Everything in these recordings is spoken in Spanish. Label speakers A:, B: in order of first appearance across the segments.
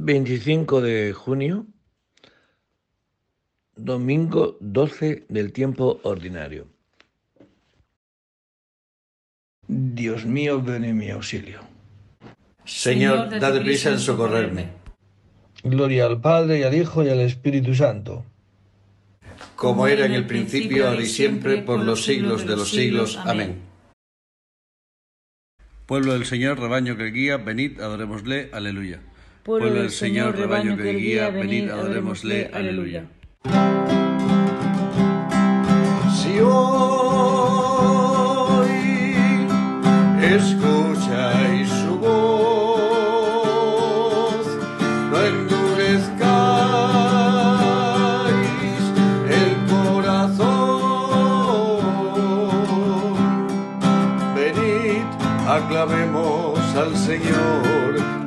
A: 25 de junio, domingo 12 del tiempo ordinario. Dios mío, ven en mi auxilio.
B: Señor, dad prisa en socorrerme.
A: Gloria al Padre y al Hijo y al Espíritu Santo.
B: Como era en el principio, ahora y siempre, por los siglos de los siglos. Amén.
C: Pueblo del Señor, rebaño que guía, venid, adorémosle, aleluya.
D: Pueblo del Señor, rebaño que guía, venid, adorémosle, aleluya.
B: Si hoy escucháis su voz, no endurezcáis el corazón. Venid, aclamemos al Señor,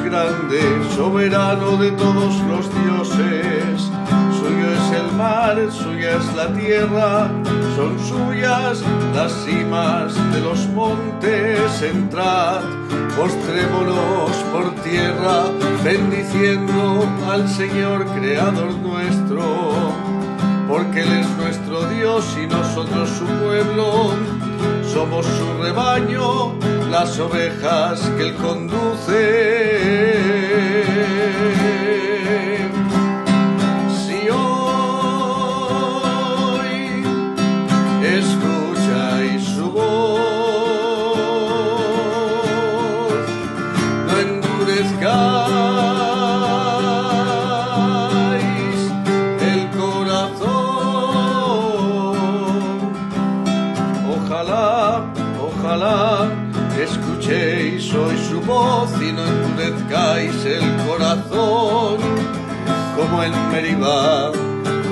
B: Grande, soberano de todos los dioses. Suyo es el mar, suya es la tierra, son suyas las cimas de los montes. Entrad, postrémonos por tierra, bendiciendo al Señor, Creador nuestro porque Él es nuestro Dios y nosotros su pueblo. Somos su rebaño, las ovejas que Él conduce.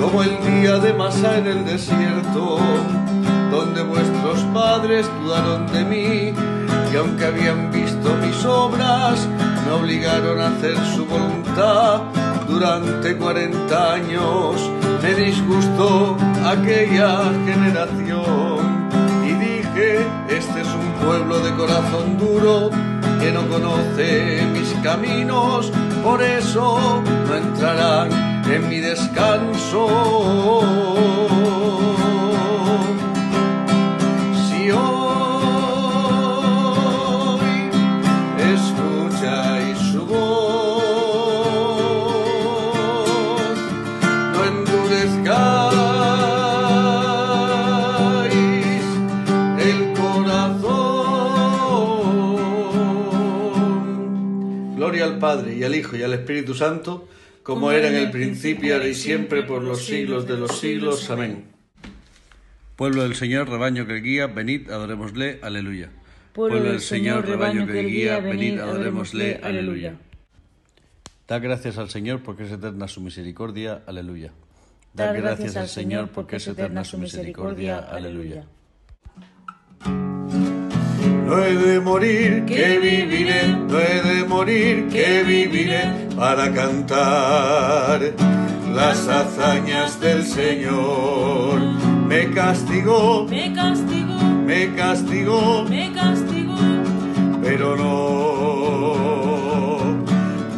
B: Como el día de Masa en el desierto, donde vuestros padres dudaron de mí, y aunque habían visto mis obras, me obligaron a hacer su voluntad. Durante cuarenta años me disgustó aquella generación y dije, este es un pueblo de corazón duro que no conoce mis caminos, por eso no entrarán en mi descanso. Al Hijo y al Espíritu Santo, como era en el principio, ahora y siempre, por los siglos de los siglos. Amén.
C: Pueblo del Señor, rebaño que guía, venid, adorémosle, aleluya.
D: Pueblo del Señor, rebaño que guía, venid, adorémosle, aleluya.
C: Da gracias al Señor porque es eterna su misericordia, aleluya.
D: Da gracias al Señor porque es eterna su misericordia, aleluya.
B: No he de morir, que viviré, no he de morir, que viviré. para cantar las hazañas del Señor. Me castigó,
D: Me castigó,
B: me castigó,
D: me castigó,
B: pero no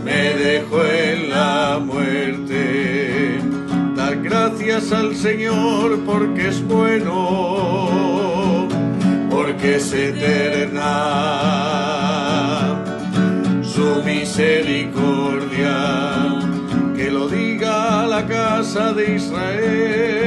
B: me dejó en la muerte. Dar gracias al Señor porque es bueno, porque es eterna su misericordia. Que lo diga la casa de Israel.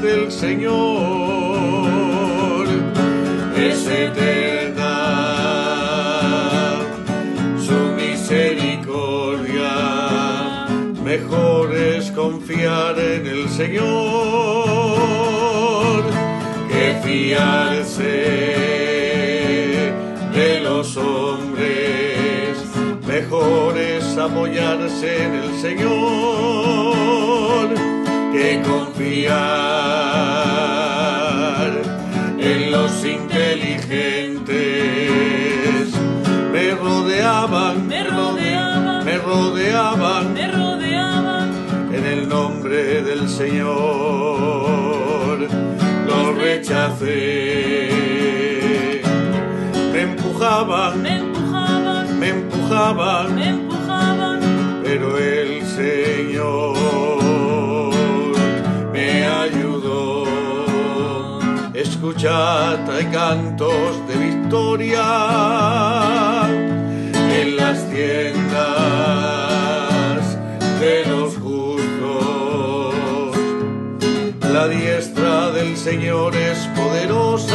B: Del Señor. Es eterna su misericordia. Mejor es confiar en el Señor que fiarse de los hombres. Mejor es apoyarse en el Señor que confiar en los inteligentes. Me rodeaban,
D: Me rodeaban,
B: me rodeaban
D: me rodeaban,
B: en el nombre del Señor. Lo rechacé. Me empujaban,
D: me empujaban,
B: me empujaban,
D: me empujaban,
B: Escuchad, hay cantos de victoria en las tiendas de los justos. La diestra del Señor es poderosa,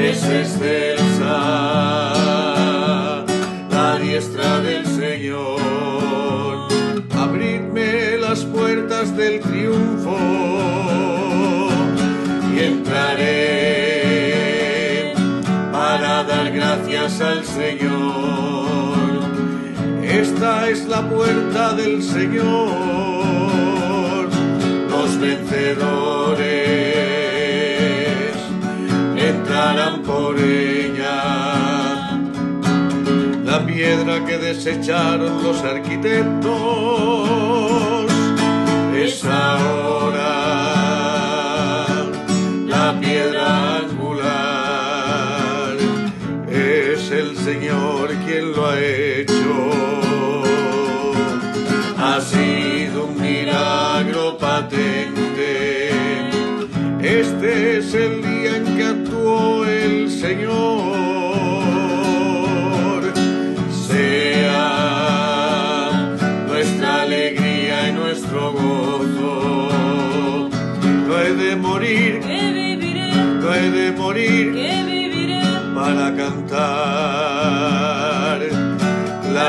B: es excelsa. Señor. Esta es la puerta del Señor, los vencedores entrarán por ella. La piedra que desecharon los arquitectos es ahora la piedra Señor quien lo ha hecho. Ha sido un milagro patente. Este es el día en que actuó el Señor.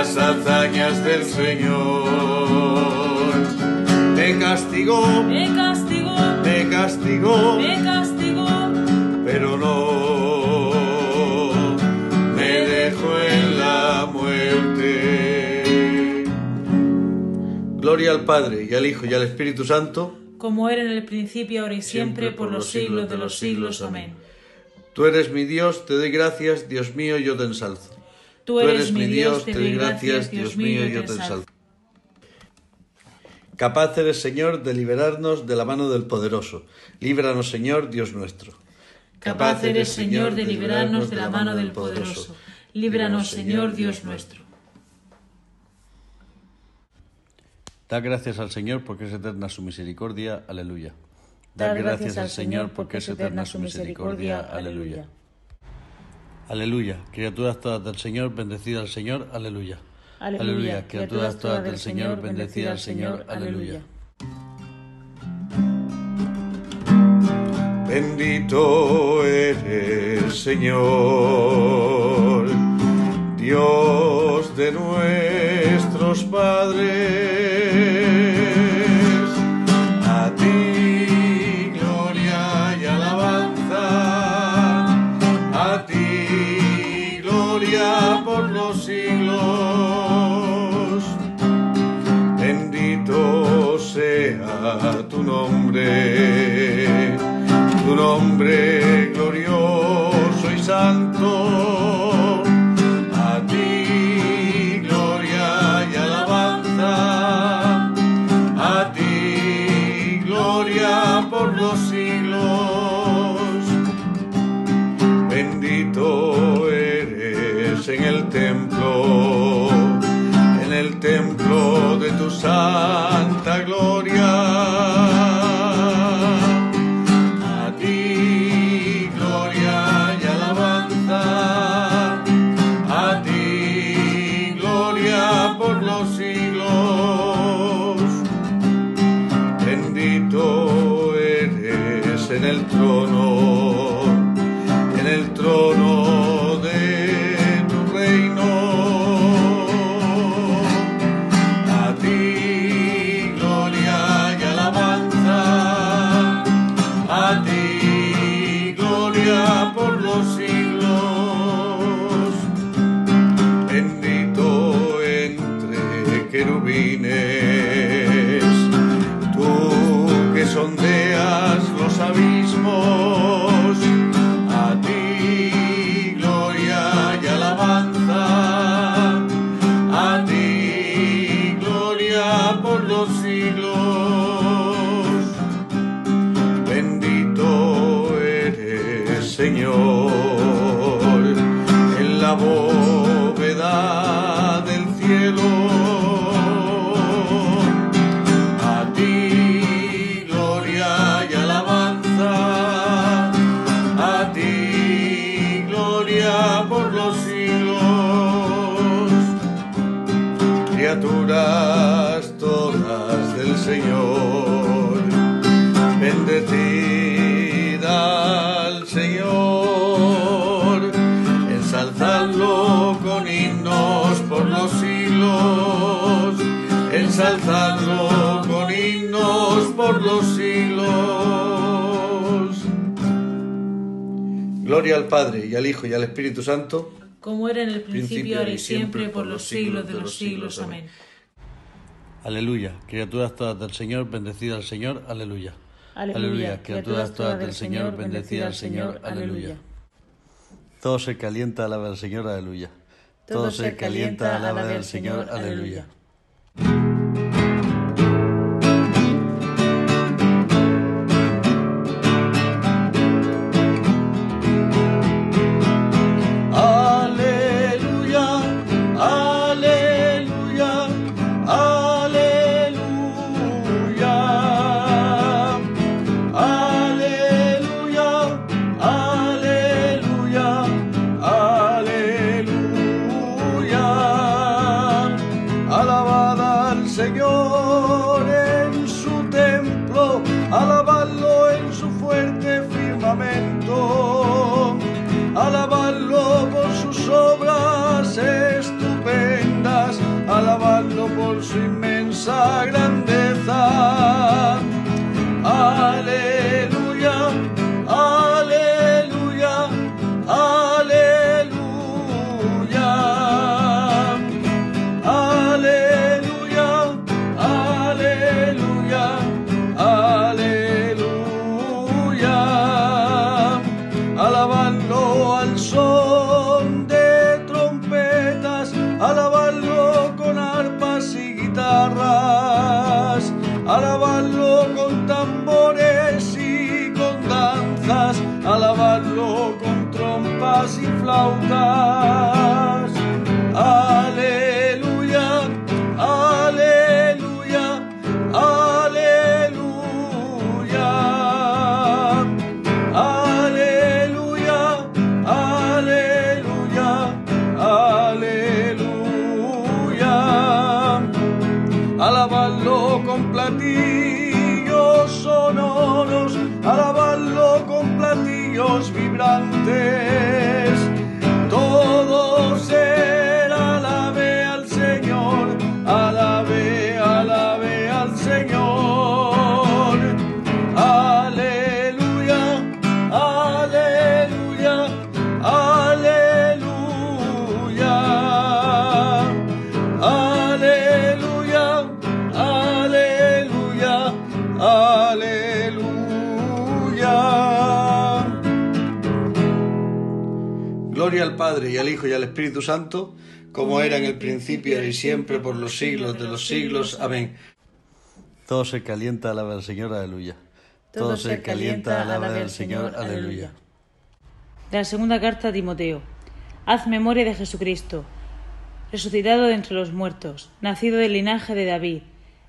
B: Las hazañas del Señor. Me castigó,
D: me castigó,
B: me castigó,
D: me castigó,
B: pero no me dejó en la muerte. Gloria al Padre y al Hijo y al Espíritu Santo.
D: como era en el principio, ahora y siempre, por los siglos de los siglos. Amén.
B: Tú eres mi Dios, te doy gracias, Dios mío, yo te ensalzo.
D: Tú eres mi Dios, te doy gracias, Dios mío, yo te ensalzo.
B: Capaz eres, Señor, de liberarnos de la mano del poderoso. Líbranos, Señor, Dios nuestro.
D: Capaz eres, Señor, de librarnos de la mano del poderoso. Líbranos, Señor, Dios nuestro.
C: Da gracias al Señor porque es eterna su misericordia. Aleluya.
D: Dar gracias al Señor porque es eterna su misericordia. Aleluya.
C: Aleluya. Criaturas todas del Señor, bendecida al Señor. Aleluya.
D: Aleluya.
C: Criaturas todas del Señor, bendecida al Señor. Aleluya.
B: Bendito eres, Señor, Dios de nuestros padres. Trono, En la bóveda del cielo. Ensalzadlo con himnos por los siglos. Gloria al Padre y al Hijo y al Espíritu Santo.
D: como era en el principio, ahora y siempre, por los siglos de los siglos. Amén.
C: Aleluya. Criaturas todas del Señor, bendecida al Señor. Aleluya.
D: Aleluya.
C: Criaturas todas del Señor, bendecida al Señor. Aleluya. Todo se calienta, alaba al Señor. Aleluya. Todo se calienta, alaba al Señor. Aleluya,
B: por su inmensa grandeza. Platillos sonoros, alabadlo con platillos vibrantes. Al Hijo y al Espíritu Santo, como era en el principio y siempre por los siglos de los siglos. Amén.
C: Todo se calienta, alaba al Señor. Aleluya. Todo se calienta, alaba al Señor. Aleluya.
D: De la segunda carta a Timoteo. Haz memoria de Jesucristo, resucitado de entre los muertos, nacido del linaje de David.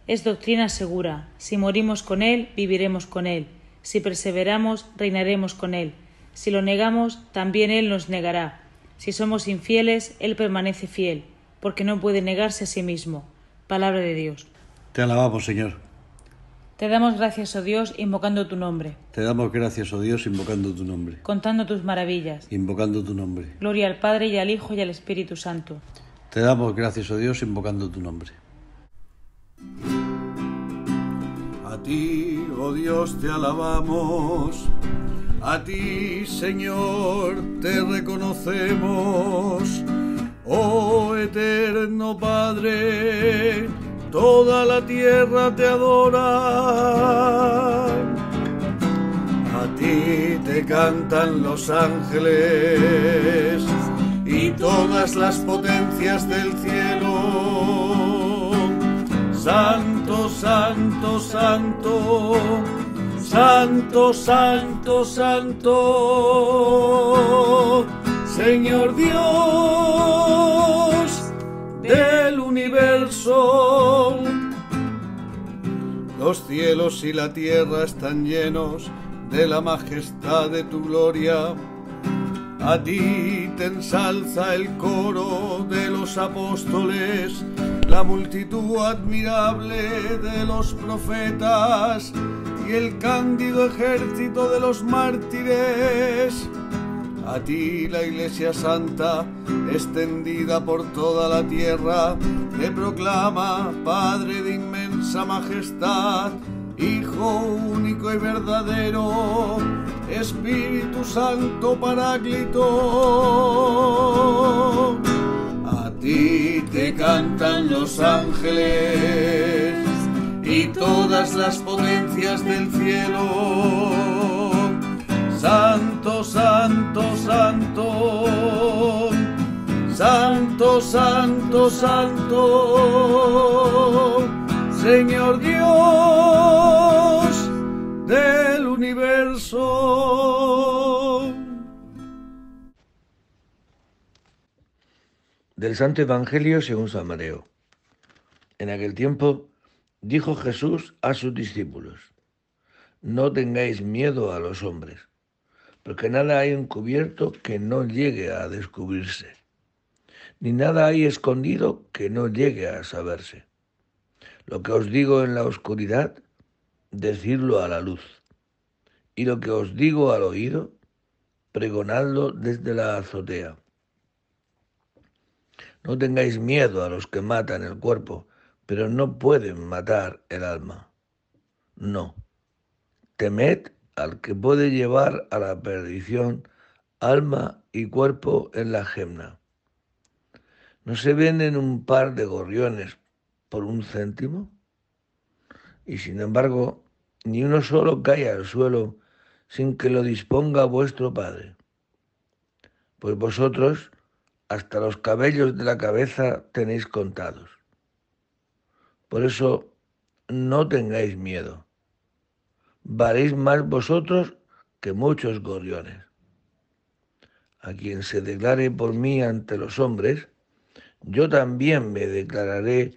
D: Es doctrina segura. Si morimos con él, viviremos con él. Si perseveramos, reinaremos con él. Si lo negamos, también él nos negará. Si somos infieles, él permanece fiel, porque no puede negarse a sí mismo. Palabra de Dios.
C: Te alabamos, Señor.
D: Te damos gracias, oh Dios, invocando tu nombre.
C: Te damos gracias, oh Dios, invocando tu nombre.
D: Contando tus maravillas.
C: Invocando tu nombre.
D: Gloria al Padre y al Hijo y al Espíritu Santo.
C: Te damos gracias, oh Dios, invocando tu nombre.
B: A ti, oh Dios, te alabamos. A ti, Señor, te reconocemos. Oh eterno Padre toda la tierra te adora. A ti te cantan los ángeles y todas las potencias del cielo. Santo, santo, santo, santo, santo, santo, Señor Dios del universo. Los cielos y la tierra están llenos de la majestad de tu gloria. A ti te ensalza el coro de los apóstoles, la multitud admirable de los profetas y el cándido ejército de los mártires a ti la Iglesia Santa, extendida por toda la tierra, te proclama Padre de inmensa majestad, Hijo único y verdadero, Espíritu Santo Paráclito. A ti te cantan los ángeles y todas las potencias del cielo Santo, santo, santo, santo, santo, santo, Señor Dios del universo.
A: Del Santo Evangelio según San Mateo. En aquel tiempo dijo Jesús a sus discípulos, no tengáis miedo a los hombres porque nada hay encubierto que no llegue a descubrirse, ni nada hay escondido que no llegue a saberse. Lo que os digo en la oscuridad, decirlo a la luz, y lo que os digo al oído, pregonadlo desde la azotea. No tengáis miedo a los que matan el cuerpo, pero no pueden matar el alma. No. Temed al que puede llevar a la perdición alma y cuerpo en la gemna. ¿No se venden un par de gorriones por un céntimo? Y sin embargo, ni uno solo cae al suelo sin que lo disponga vuestro Padre. Pues vosotros hasta los cabellos de la cabeza tenéis contados. Por eso no tengáis miedo valéis más vosotros que muchos gorriones. A quien se declare por mí ante los hombres, yo también me declararé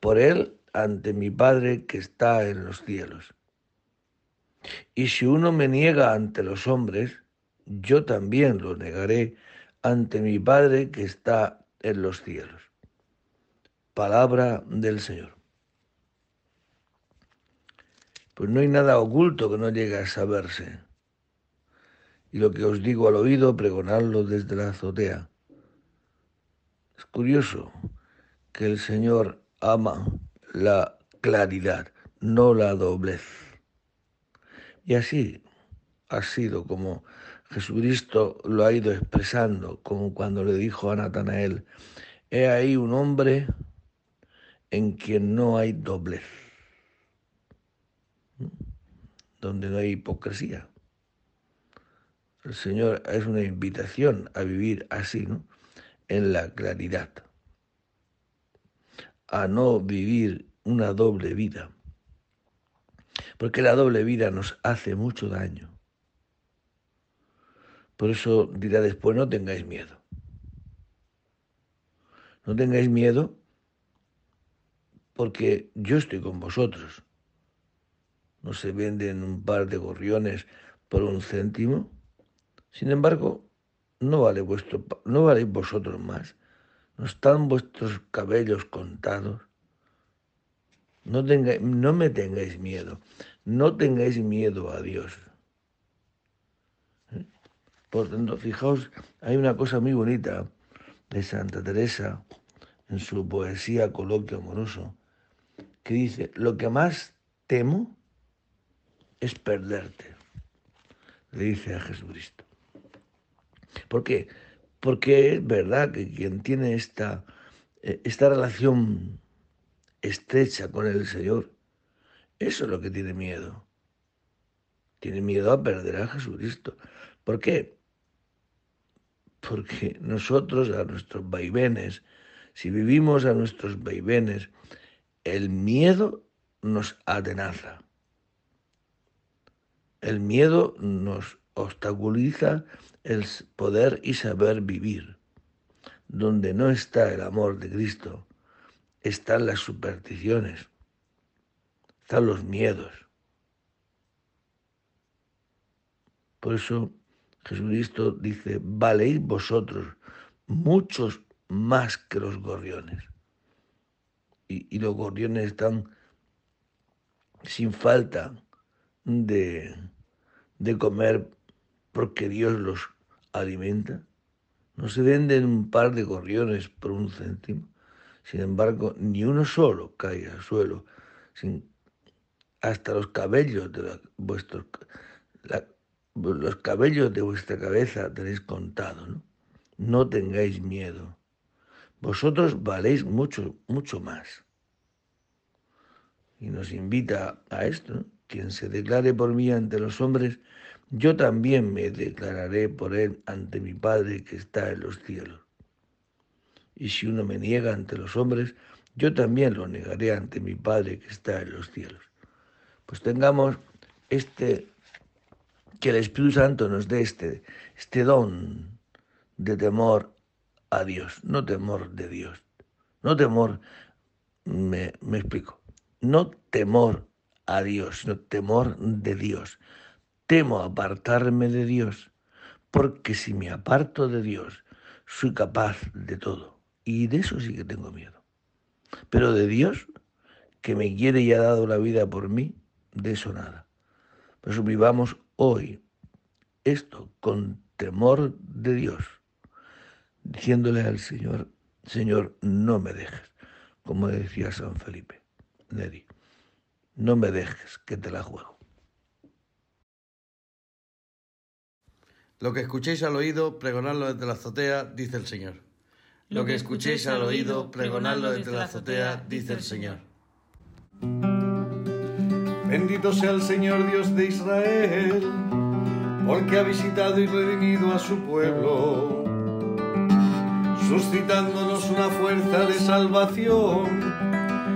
A: por él ante mi Padre que está en los cielos. Y si uno me niega ante los hombres, yo también lo negaré ante mi Padre que está en los cielos. Palabra del Señor pues no hay nada oculto que no llegue a saberse. Y lo que os digo al oído, pregonadlo desde la azotea. Es curioso que el Señor ama la claridad, no la doblez. Y así ha sido como Jesucristo lo ha ido expresando, como cuando le dijo a Natanael, he ahí un hombre en quien no hay doblez donde no hay hipocresía. El Señor es una invitación a vivir así, ¿no? En la claridad, a no vivir una doble vida, porque la doble vida nos hace mucho daño. Por eso dirá después, no tengáis miedo. No tengáis miedo porque yo estoy con vosotros no se venden un par de gorriones por un céntimo. Sin embargo, no vale vuestro, no valéis vosotros más. No están vuestros cabellos contados. No, no me tengáis miedo. no tengáis miedo a Dios. ¿Eh? Por tanto, fijaos, hay una cosa muy bonita de Santa Teresa en su poesía Coloquio Amoroso, que dice, lo que más temo es perderte, le dice a Jesucristo. ¿Por qué? Porque es verdad que quien tiene esta, eh, esta relación estrecha con el Señor, eso es lo que tiene miedo. Tiene miedo a perder a Jesucristo. ¿Por qué? Porque nosotros a nuestros vaivenes, si vivimos a nuestros vaivenes, el miedo nos atenaza. El miedo nos obstaculiza el poder y saber vivir. Donde no está el amor de Cristo, están las supersticiones, están los miedos. Por eso Jesucristo dice, valéis vosotros muchos más que los gorriones. Y, los gorriones están sin falta de, de comer porque Dios los alimenta. No se venden un par de gorriones por un céntimo. Sin embargo, ni uno solo cae al suelo. Sin, hasta los cabellos de vuestros los cabellos de vuestra cabeza tenéis contado, ¿no? No tengáis miedo. Vosotros valéis mucho, mucho más. Y nos invita a esto, quien se declare por mí ante los hombres, yo también me declararé por él ante mi Padre que está en los cielos. Y si uno me niega ante los hombres, yo también lo negaré ante mi Padre que está en los cielos. Pues tengamos este, que el Espíritu Santo nos dé este, este don de temor a Dios, no temor de Dios, no temor, me, me explico, no temor a Dios, sino temor de Dios temo apartarme de Dios, porque si me aparto de Dios, soy capaz de todo. Y de eso sí que tengo miedo. Pero de Dios, que me quiere y ha dado la vida por mí, de eso nada. Por eso vivamos hoy esto con temor de Dios, diciéndole al Señor, Señor, no me dejes, como decía San Felipe, Neri, no me dejes que te la juego.
C: Lo que escuchéis al oído, pregonadlo desde la azotea, dice el Señor. Lo que escuchéis al oído, pregonadlo desde la azotea, dice el Señor.
B: Bendito sea el Señor Dios de Israel, porque ha visitado y redimido a su pueblo, suscitándonos una fuerza de salvación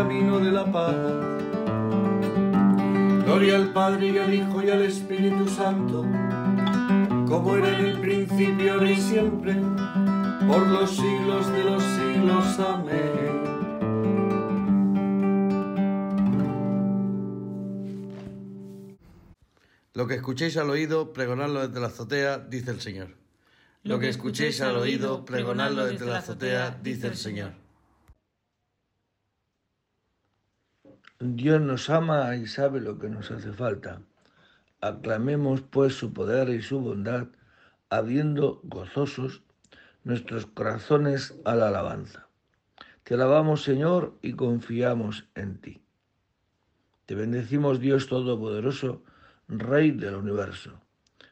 B: camino de la paz. Gloria al Padre y al Hijo y al Espíritu Santo como era en el principio, ahora y siempre, por los siglos de los siglos. Amén.
C: Lo que escuchéis al oído, pregonadlo desde la azotea, dice el Señor. Lo que escuchéis al oído, pregonadlo desde la azotea, dice el Señor.
A: Dios nos ama y sabe lo que nos hace falta. Aclamemos pues su poder y su bondad, abriendo gozosos nuestros corazones a la alabanza. Te alabamos, Señor, y confiamos en ti. Te bendecimos, Dios Todopoderoso, Rey del universo,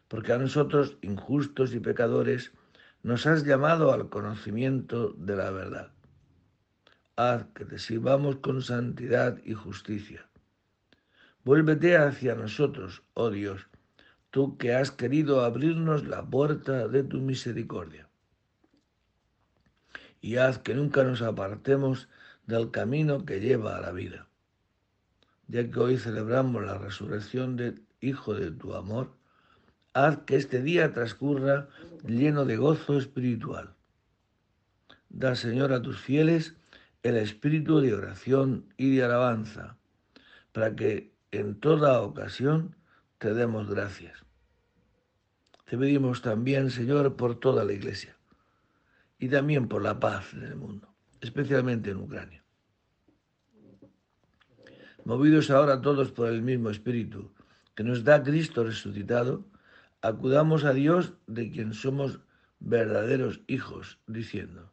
A: porque a nosotros, injustos y pecadores, nos has llamado al conocimiento de la verdad. Haz que te sirvamos con santidad y justicia. Vuélvete hacia nosotros, oh Dios, tú que has querido abrirnos la puerta de tu misericordia. Y haz que nunca nos apartemos del camino que lleva a la vida. Ya que hoy celebramos la resurrección del Hijo de tu amor, haz que este día transcurra lleno de gozo espiritual. Da, Señor, a tus fieles el espíritu de oración y de alabanza, para que en toda ocasión te demos gracias. Te pedimos también, Señor, por toda la Iglesia y también por la paz en el mundo, especialmente en Ucrania. Movidos ahora todos por el mismo Espíritu que nos da Cristo resucitado, acudamos a Dios de quien somos verdaderos hijos, diciendo,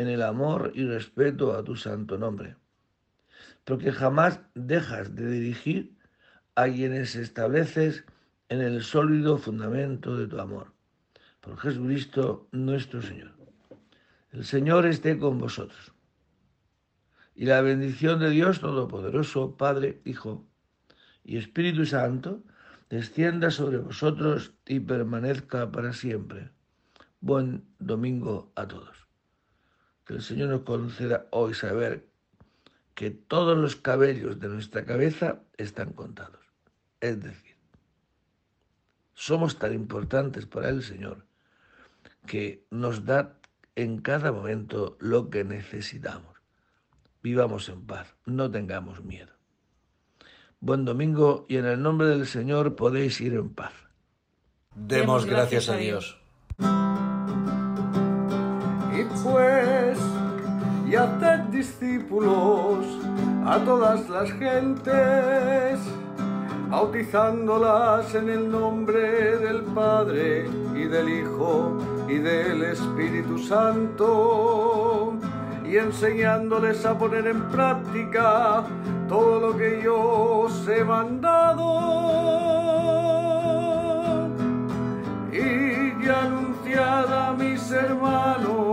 A: en el amor y respeto a tu santo nombre, porque jamás dejas de dirigir a quienes estableces en el sólido fundamento de tu amor. Por Jesucristo nuestro Señor. El Señor esté con vosotros. Y la bendición de Dios Todopoderoso, Padre, Hijo y Espíritu Santo, descienda sobre vosotros y permanezca para siempre. Buen domingo a todos que el Señor nos conceda hoy saber que todos los cabellos de nuestra cabeza están contados. Es decir, somos tan importantes para el Señor que nos da en cada momento lo que necesitamos. Vivamos en paz, no tengamos miedo. Buen domingo y en el nombre del Señor podéis ir en paz.
C: Demos gracias a Dios.
B: Y y haced discípulos a todas las gentes, bautizándolas en el nombre del Padre y del Hijo y del Espíritu Santo, y enseñándoles a poner en práctica todo lo que yo os he mandado. Y anunciad a mis hermanos